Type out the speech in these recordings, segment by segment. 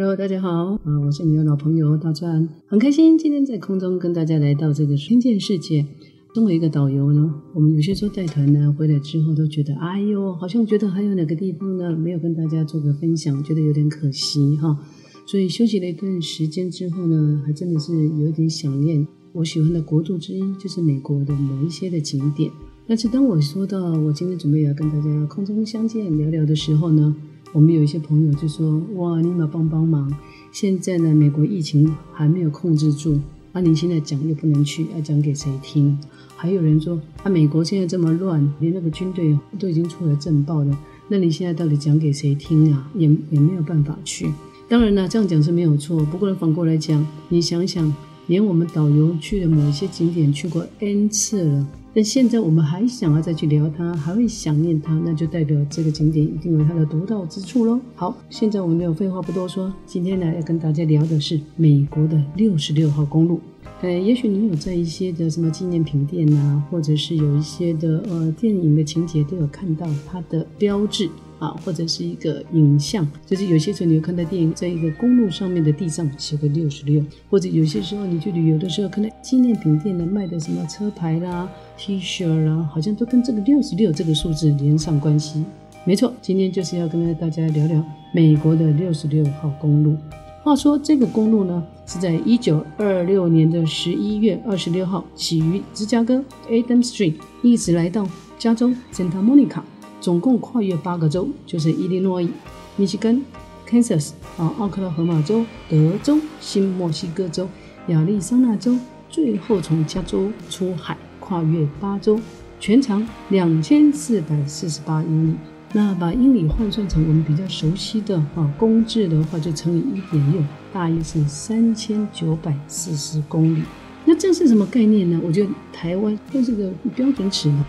Hello，大家好，啊，我是你的老朋友大川，很开心今天在空中跟大家来到这个天见世界。作为一个导游呢，我们有些时候带团呢，回来之后都觉得，哎呦，好像觉得还有哪个地方呢没有跟大家做个分享，觉得有点可惜哈。所以休息了一段时间之后呢，还真的是有点想念我喜欢的国度之一，就是美国的某一些的景点。但是当我说到我今天准备要跟大家空中相见聊聊的时候呢，我们有一些朋友就说：“哇，你们帮帮忙！现在呢，美国疫情还没有控制住，啊，你现在讲又不能去，要讲给谁听？还有人说，啊，美国现在这么乱，连那个军队都已经出了政报了，那你现在到底讲给谁听啊？也也没有办法去。当然了，这样讲是没有错。不过反过来讲，你想想，连我们导游去的某一些景点去过 N 次了。”但现在我们还想要再去聊它，还会想念它，那就代表这个景点一定有它的独到之处喽。好，现在我们就废话不多说，今天呢要跟大家聊的是美国的六十六号公路。呃，也许你有在一些的什么纪念品店呐，或者是有一些的呃电影的情节都有看到它的标志。啊，或者是一个影像，就是有些时候你会看到电影，在一个公路上面的地上写个六十六，或者有些时候你去旅游的时候，看到纪念品店的卖的什么车牌啦、T 恤啦，好像都跟这个六十六这个数字连上关系。没错，今天就是要跟大家聊聊美国的六十六号公路。话说这个公路呢，是在一九二六年的十一月二十六号起于芝加哥 Adam Street，一直来到加州 Santa Monica。总共跨越八个州，就是伊利诺伊、密西根、Kansas 啊、奥克拉荷马州、德州、新墨西哥州、亚利桑那州，最后从加州出海，跨越八州，全长两千四百四十八英里。那把英里换算成我们比较熟悉的啊公制的话，就乘以一点六，大约是三千九百四十公里。那这是什么概念呢？我觉得台湾就是个标准尺嘛。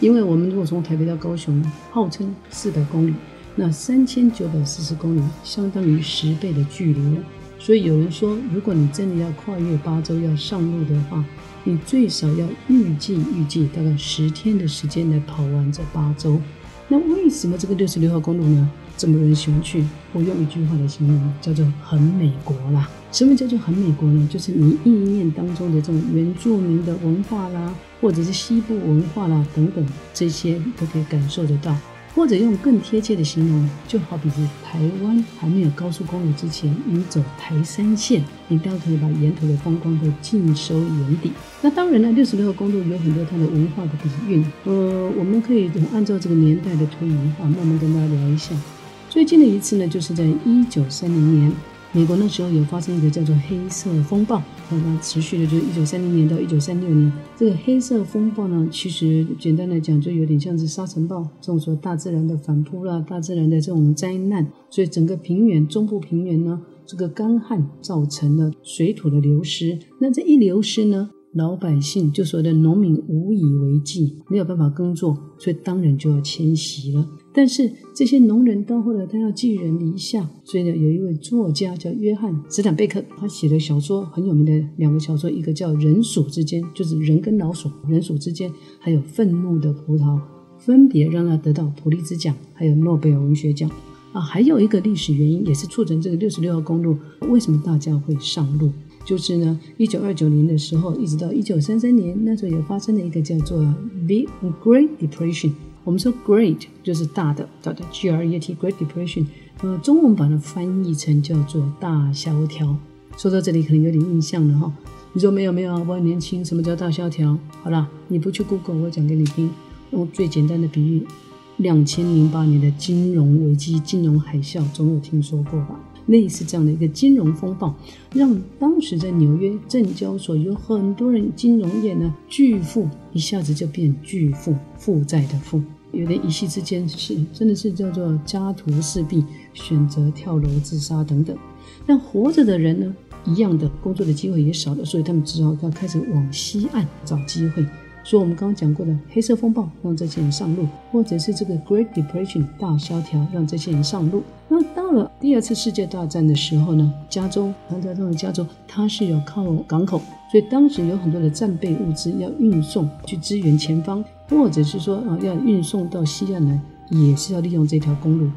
因为我们如果从台北到高雄，号称四百公里，那三千九百四十公里相当于十倍的距离了。所以有人说，如果你真的要跨越八州要上路的话，你最少要预计预计大概十天的时间来跑完这八周。那为什么这个六十六号公路呢？这么多人喜欢去？我用一句话来形容，叫做很美国啦。什么叫做很美国呢？就是你意念当中的这种原住民的文化啦，或者是西部文化啦等等，这些都可以感受得到。或者用更贴切的形容，就好比是台湾还没有高速公路之前，你走台三线，你倒可以把沿途的风光都尽收眼底。那当然了，六十六号公路有很多它的文化的底蕴。呃，我们可以按照这个年代的推移啊，慢慢跟大家聊一下。最近的一次呢，就是在一九三零年。美国那时候有发生一个叫做黑色风暴，那持续的就是一九三零年到一九三六年。这个黑色风暴呢，其实简单来讲，就有点像是沙尘暴这种说大自然的反扑啦，大自然的这种灾难。所以整个平原、中部平原呢，这个干旱造成了水土的流失。那这一流失呢？老百姓就所谓的农民无以为继，没有办法耕作，所以当然就要迁徙了。但是这些农人到后来他要寄人篱下，所以呢，有一位作家叫约翰·斯坦贝克，他写的小说很有名的两个小说，一个叫《人鼠之间》，就是人跟老鼠，人鼠之间，还有《愤怒的葡萄》，分别让他得到普利兹奖，还有诺贝尔文学奖。啊，还有一个历史原因，也是促成这个六十六号公路为什么大家会上路。就是呢，一九二九年的时候，一直到一九三三年，那时候也发生了一个叫做 Big Great Depression。我们说 Great 就是大的，叫做，G R E T Great Depression。呃，中文把它翻译成叫做大萧条。说到这里，可能有点印象了哈。你说没有没有我很年轻，什么叫大萧条？好了，你不去 Google，我讲给你听。用最简单的比喻，两千零八年的金融危机、金融海啸，总有听说过吧？类似这样的一个金融风暴，让当时在纽约证交所有很多人金融业呢巨富，一下子就变巨富，负债的富，有的一夕之间是真的是叫做家徒四壁，选择跳楼自杀等等。但活着的人呢，一样的工作的机会也少了，所以他们只好要开始往西岸找机会。说我们刚刚讲过的黑色风暴让这些人上路，或者是这个 Great Depression 大萧条让这些人上路。那到了第二次世界大战的时候呢，加州，唐加州的加州，它是有靠港口，所以当时有很多的战备物资要运送去支援前方，或者是说啊要运送到西岸来，也是要利用这条公路。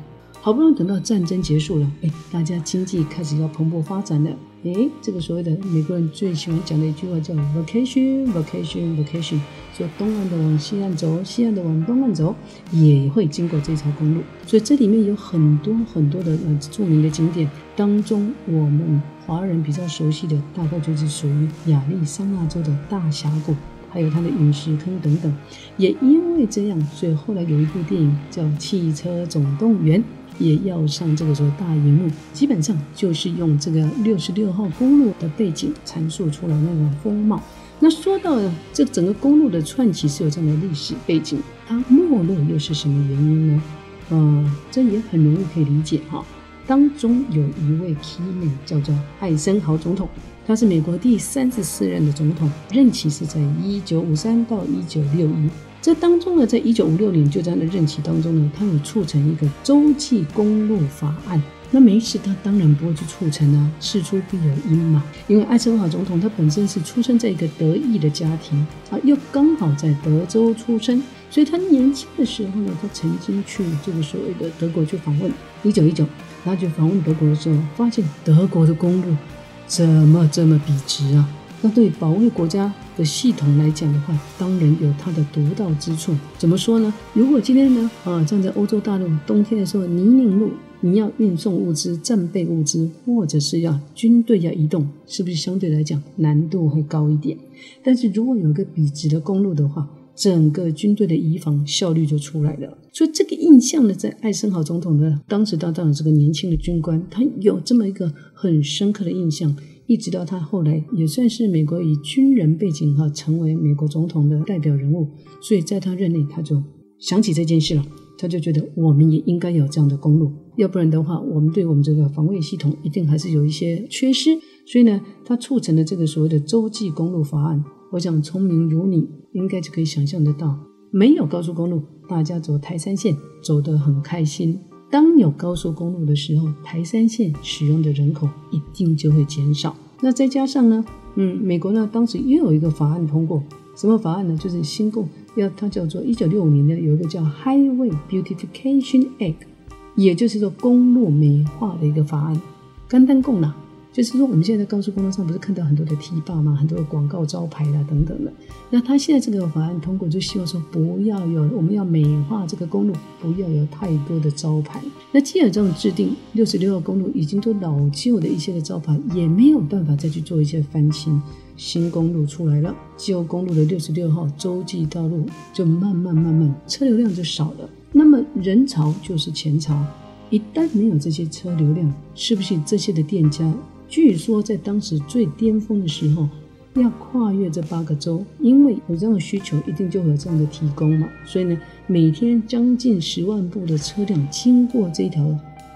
好不容易等到战争结束了，哎，大家经济开始要蓬勃发展了。哎，这个所谓的美国人最喜欢讲的一句话叫 vacation，vacation，vacation，说东岸的往西岸走，西岸的往东岸走，也会经过这条公路。所以这里面有很多很多的呃著名的景点，当中我们华人比较熟悉的，大概就是属于亚利桑那州的大峡谷。还有它的陨石坑等等，也因为这样，所以后来有一部电影叫《汽车总动员》，也要上这个时候大荧幕，基本上就是用这个六十六号公路的背景阐述出来那种风貌。那说到这整个公路的串起是有这样的历史背景，它没落又是什么原因呢？呃，这也很容易可以理解哈。当中有一位 key man 叫做艾森豪总统。他是美国第三十四任的总统，任期是在一九五三到一九六一。这当中呢，在一九五六年就在那任期当中呢，他有促成一个洲际公路法案。那没事，他当然不会去促成啊，事出必有因嘛。因为艾森豪总统他本身是出生在一个德裔的家庭啊，又刚好在德州出生，所以他年轻的时候呢，他曾经去这个所谓的德国去访问。一九一九，他去访问德国的时候，发现德国的公路。怎么这么笔直啊？那对保卫国家的系统来讲的话，当然有它的独到之处。怎么说呢？如果今天呢，啊，站在欧洲大陆冬天的时候泥泞路，你要运送物资、战备物资，或者是要军队要移动，是不是相对来讲难度会高一点？但是如果有一个笔直的公路的话，整个军队的移防效率就出来了，所以这个印象呢，在艾森豪总统的当时当当的这个年轻的军官，他有这么一个很深刻的印象，一直到他后来也算是美国以军人背景哈，成为美国总统的代表人物，所以在他任内他就想起这件事了，他就觉得我们也应该有这样的公路，要不然的话，我们对我们这个防卫系统一定还是有一些缺失，所以呢，他促成了这个所谓的洲际公路法案。我想聪明如你，应该就可以想象得到，没有高速公路，大家走台山线走得很开心；当有高速公路的时候，台山线使用的人口一定就会减少。那再加上呢，嗯，美国呢当时又有一个法案通过，什么法案呢？就是新共要它叫做一九六五年的有一个叫 Highway Beautification Act，也就是说公路美化的一个法案，干单共了。就是说，我们现在在高速公路上不是看到很多的堤坝吗？很多的广告招牌啦等等的。那他现在这个法案通过，就希望说不要有，我们要美化这个公路，不要有太多的招牌。那既然这种制定，六十六号公路已经都老旧的一些的招牌，也没有办法再去做一些翻新。新公路出来了，旧公路的六十六号洲际道路就慢慢慢慢车流量就少了。那么人潮就是钱潮，一旦没有这些车流量，是不是这些的店家？据说在当时最巅峰的时候，要跨越这八个州，因为有这样的需求，一定就会有这样的提供嘛。所以呢，每天将近十万部的车辆经过这条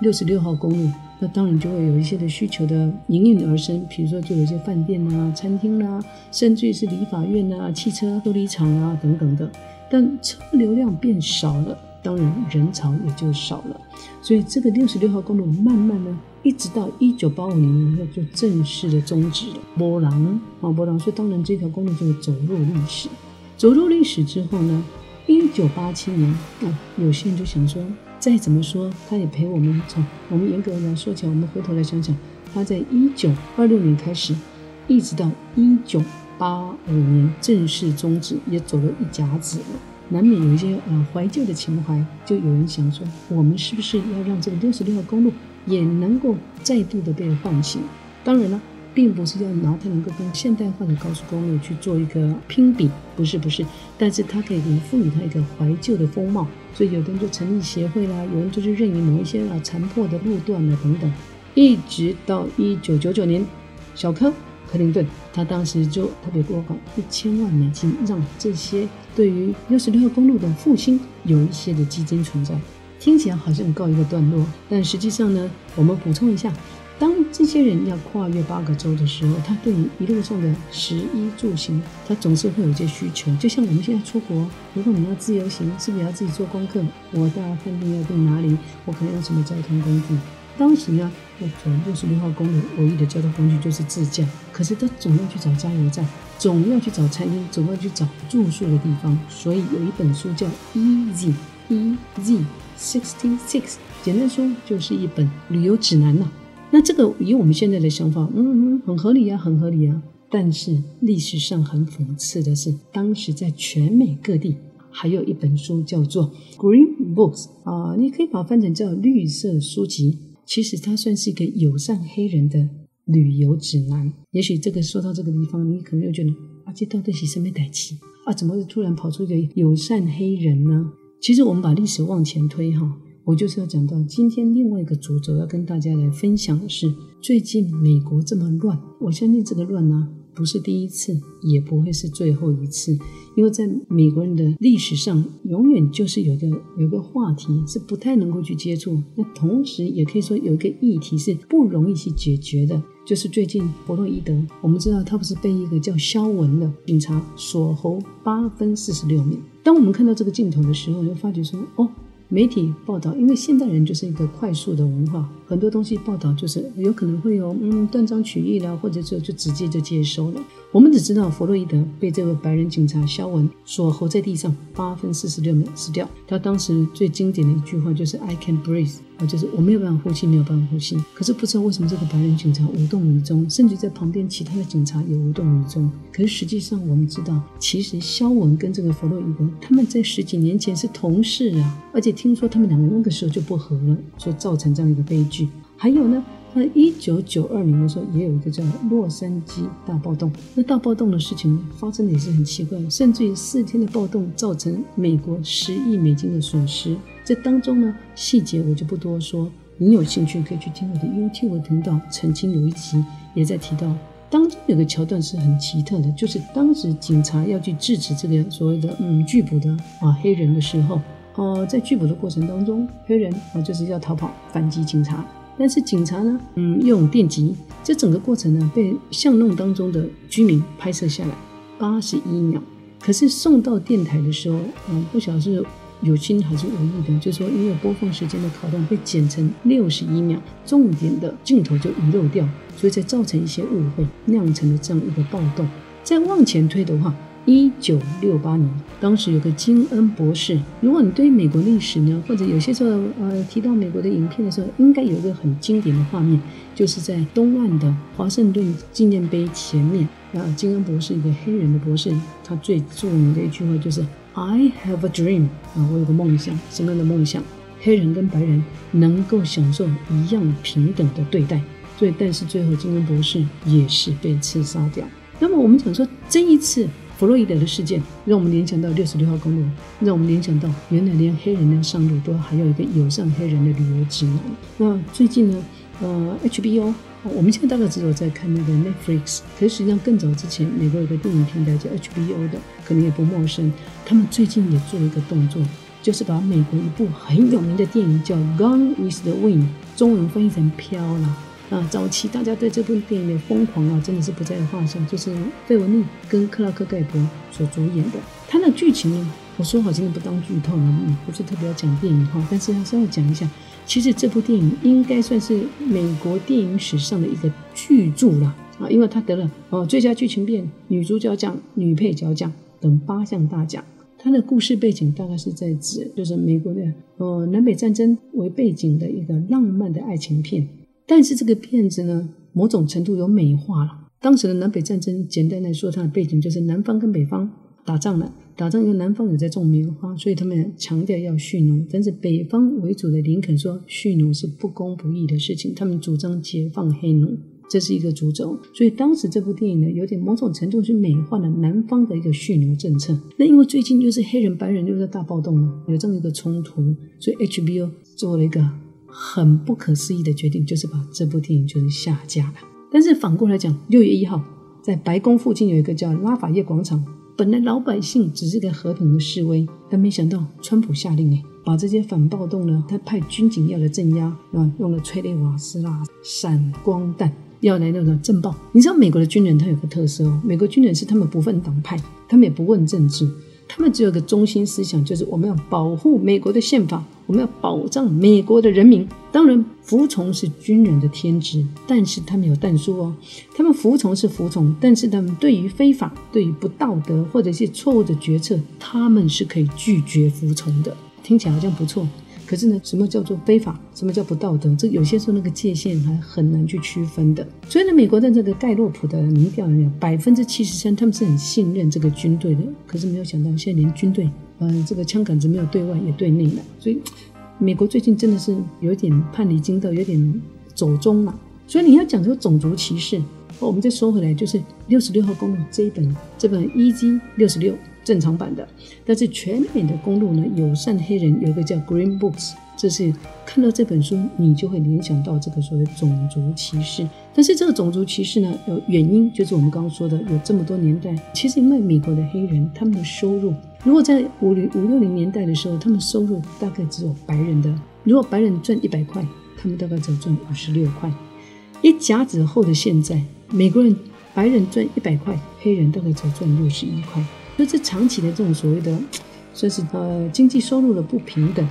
六十六号公路，那当然就会有一些的需求的应运而生。比如说，就有一些饭店啊、餐厅啊，甚至于是理发院啊、汽车修理厂啊等等的。但车流量变少了，当然人潮也就少了。所以这个六十六号公路慢慢呢。一直到一九八五年，那就正式的终止了。波浪啊，波浪，所以当然这条公路就走入历史。走入历史之后呢，一九八七年啊，有些人就想说，再怎么说，他也陪我们从我们严格来说起来，我们回头来想想，他在一九二六年开始，一直到一九八五年正式终止，也走了一甲子了。难免有一些呃怀旧的情怀，就有人想说，我们是不是要让这个六十六号公路？也能够再度的被唤醒。当然了，并不是要拿它能够跟现代化的高速公路去做一个拼比，不是不是。但是它可以赋予它一个怀旧的风貌。所以有的人就成立协会啦，有人就去任意某一些啊残破的路段啊等等。一直到一九九九年，小柯克林顿他当时就特别拨款一千万美金，让这些对于六十六号公路的复兴有一些的基金存在。听起来好像告一个段落，但实际上呢，我们补充一下，当这些人要跨越八个州的时候，他对于一路上的食衣住行，他总是会有一些需求。就像我们现在出国，如果你要自由行，是不是要自己做功课？我到饭店要订哪里？我可能用什么交通工具？当时呢，要走六十六号公路，唯一的交通工具就是自驾。可是他总要去找加油站，总要去找餐厅，总要去找住宿的地方。所以有一本书叫《Easy Ez Sixty six，简单说就是一本旅游指南呐。那这个以我们现在的想法，嗯嗯，很合理啊，很合理啊。但是历史上很讽刺的是，当时在全美各地还有一本书叫做 Green Books 啊，你可以把它翻成叫绿色书籍。其实它算是一个友善黑人的旅游指南。也许这个说到这个地方，你可能又觉得啊，这到底是什么代际啊？怎么突然跑出一个友善黑人呢？其实我们把历史往前推哈。我就是要讲到今天另外一个主轴，要跟大家来分享的是，最近美国这么乱，我相信这个乱呢不是第一次，也不会是最后一次，因为在美国人的历史上，永远就是有个有个话题是不太能够去接触，那同时也可以说有一个议题是不容易去解决的，就是最近伯洛伊德，我们知道他不是被一个叫肖文的警察锁喉八分四十六秒，当我们看到这个镜头的时候，就发觉说，哦。媒体报道，因为现代人就是一个快速的文化，很多东西报道就是有可能会有嗯断章取义了，或者就就直接就接收了。我们只知道弗洛伊德被这位白人警察肖文锁喉在地上八分四十六秒死掉。他当时最经典的一句话就是 "I can breathe"，啊，就是我没有办法呼吸，没有办法呼吸。可是不知道为什么这个白人警察无动于衷，甚至在旁边其他的警察也无动于衷。可是实际上我们知道，其实肖文跟这个弗洛伊德他们在十几年前是同事啊，而且听说他们两个那个时候就不和了，所造成这样一个悲剧。还有呢？那一九九二年的时候，也有一个叫洛杉矶大暴动。那大暴动的事情发生的也是很奇怪，甚至于四天的暴动造成美国十亿美金的损失。这当中呢，细节我就不多说。你有兴趣可以去听我的 YouTube 频道，曾经有一集也在提到，当中有个桥段是很奇特的，就是当时警察要去制止这个所谓的嗯拒捕的啊黑人的时候，哦，在拒捕的过程当中，黑人啊就是要逃跑反击警察。但是警察呢，嗯，用电击，这整个过程呢，被巷弄当中的居民拍摄下来，八十一秒。可是送到电台的时候，嗯，不晓得是有心还是无意的，就说因为播放时间的考量被剪成六十一秒，重点的镜头就遗漏掉，所以才造成一些误会，酿成了这样一个暴动。再往前推的话。一九六八年，当时有个金恩博士。如果你对美国历史呢，或者有些时候呃提到美国的影片的时候，应该有一个很经典的画面，就是在东岸的华盛顿纪念碑前面。啊，金恩博士一个黑人的博士，他最著名的一句话就是 "I have a dream" 啊，我有个梦想，什么样的梦想？黑人跟白人能够享受一样平等的对待。所以，但是最后金恩博士也是被刺杀掉。那么我们讲说这一次。弗洛伊德的事件让我们联想到六十六号公路，让我们联想到原来连黑人要上路都还有一个友善黑人的旅游指南。那最近呢，呃，HBO，我们现在大概只有在看那个 Netflix，可是实际上更早之前，美国有个电影平台叫 HBO 的，可能也不陌生。他们最近也做了一个动作，就是把美国一部很有名的电影叫《Gone with the Wind》，中文翻译成《飘了》。啊，早期大家对这部电影的疯狂啊，真的是不在话下。就是费雯丽跟克拉克盖博所主演的，它的剧情呢，我说好，今天不当剧透了，嗯，不是特别要讲电影哈，但是要稍微讲一下，其实这部电影应该算是美国电影史上的一个巨著了啊，因为它得了哦最佳剧情片、女主角奖、女配角奖等八项大奖。它的故事背景大概是在指，就是美国的呃南北战争为背景的一个浪漫的爱情片。但是这个片子呢，某种程度有美化了。当时的南北战争，简单来说，它的背景就是南方跟北方打仗了。打仗因为南方有在种棉花，所以他们强调要蓄奴。但是北方为主的林肯说，蓄奴是不公不义的事情，他们主张解放黑奴，这是一个主轴。所以当时这部电影呢，有点某种程度是美化了南方的一个蓄奴政策。那因为最近又是黑人白人又是大暴动了，有这么一个冲突，所以 HBO 做了一个。很不可思议的决定，就是把这部电影就是下架了。但是反过来讲，六月一号在白宫附近有一个叫拉法叶广场，本来老百姓只是个和平的示威，但没想到川普下令哎，把这些反暴动呢，他派军警要来镇压啊，用了催泪瓦斯啦、闪光弹要来那个震爆。你知道美国的军人他有个特色哦，美国军人是他们不分党派，他们也不问政治。他们只有个中心思想，就是我们要保护美国的宪法，我们要保障美国的人民。当然，服从是军人的天职，但是他们有但书哦。他们服从是服从，但是他们对于非法、对于不道德或者是错误的决策，他们是可以拒绝服从的。听起来好像不错，可是呢，什么叫做非法？什么叫不道德？这有些时候那个界限还很难去区分的。所以呢，美国的这个盖洛普的民调里面，百分之七十三他们是很信任这个军队的。可是没有想到，现在连军队，嗯，这个枪杆子没有对外也对内了。所以，美国最近真的是有点叛离经道，有点走中了。所以你要讲这个种族歧视，我们再说回来，就是六十六号公路这一本，这本 EG 六十六。正常版的，但是全美的公路呢，友善黑人有一个叫 Green Books，这是看到这本书你就会联想到这个所谓种族歧视。但是这个种族歧视呢，有原因，就是我们刚刚说的，有这么多年代，其实因为美国的黑人他们的收入，如果在五零五六零年代的时候，他们收入大概只有白人的，如果白人赚一百块，他们大概只赚五十六块。一甲子后的现在，美国人白人赚一百块，黑人大概只赚六十一块。所以这长期的这种所谓的，算是呃经济收入的不平等，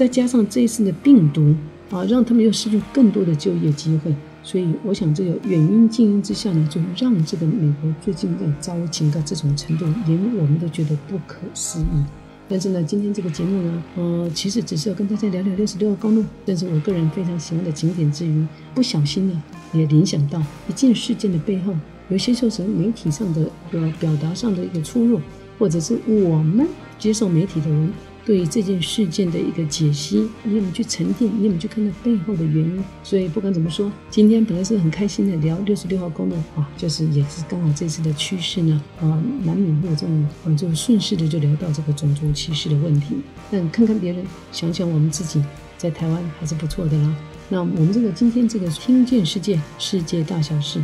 再加上这一次的病毒啊，让他们又失去更多的就业机会。所以我想这个远因近因之下呢，就让这个美国最近在糟情到这种程度，连我们都觉得不可思议。但是呢，今天这个节目呢，呃，其实只是要跟大家聊聊六十六号公路，但是我个人非常喜欢的景点之余，不小心呢也联想到一件事件的背后。有些时候是媒体上的一个表达上的一个出入，或者是我们接受媒体的人对这件事件的一个解析，你有没有去沉淀？你有没有去看到背后的原因？所以不管怎么说，今天本来是很开心的聊六十六号公路啊，就是也是刚好这次的趋势呢啊，难免会有这种啊，就顺势的就聊到这个种族歧视的问题。但看看别人，想想我们自己，在台湾还是不错的啦。那我们这个今天这个听见世界，世界大小事，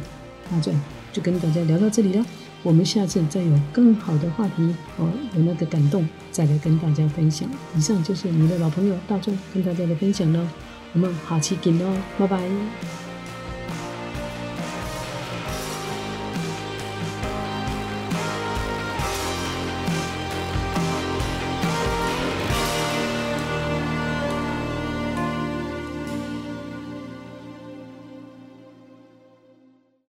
大转。就跟大家聊到这里了，我们下次再有更好的话题哦，有那个感动再来跟大家分享。以上就是你的老朋友大众跟大家的分享了，我们下期见喽，拜拜。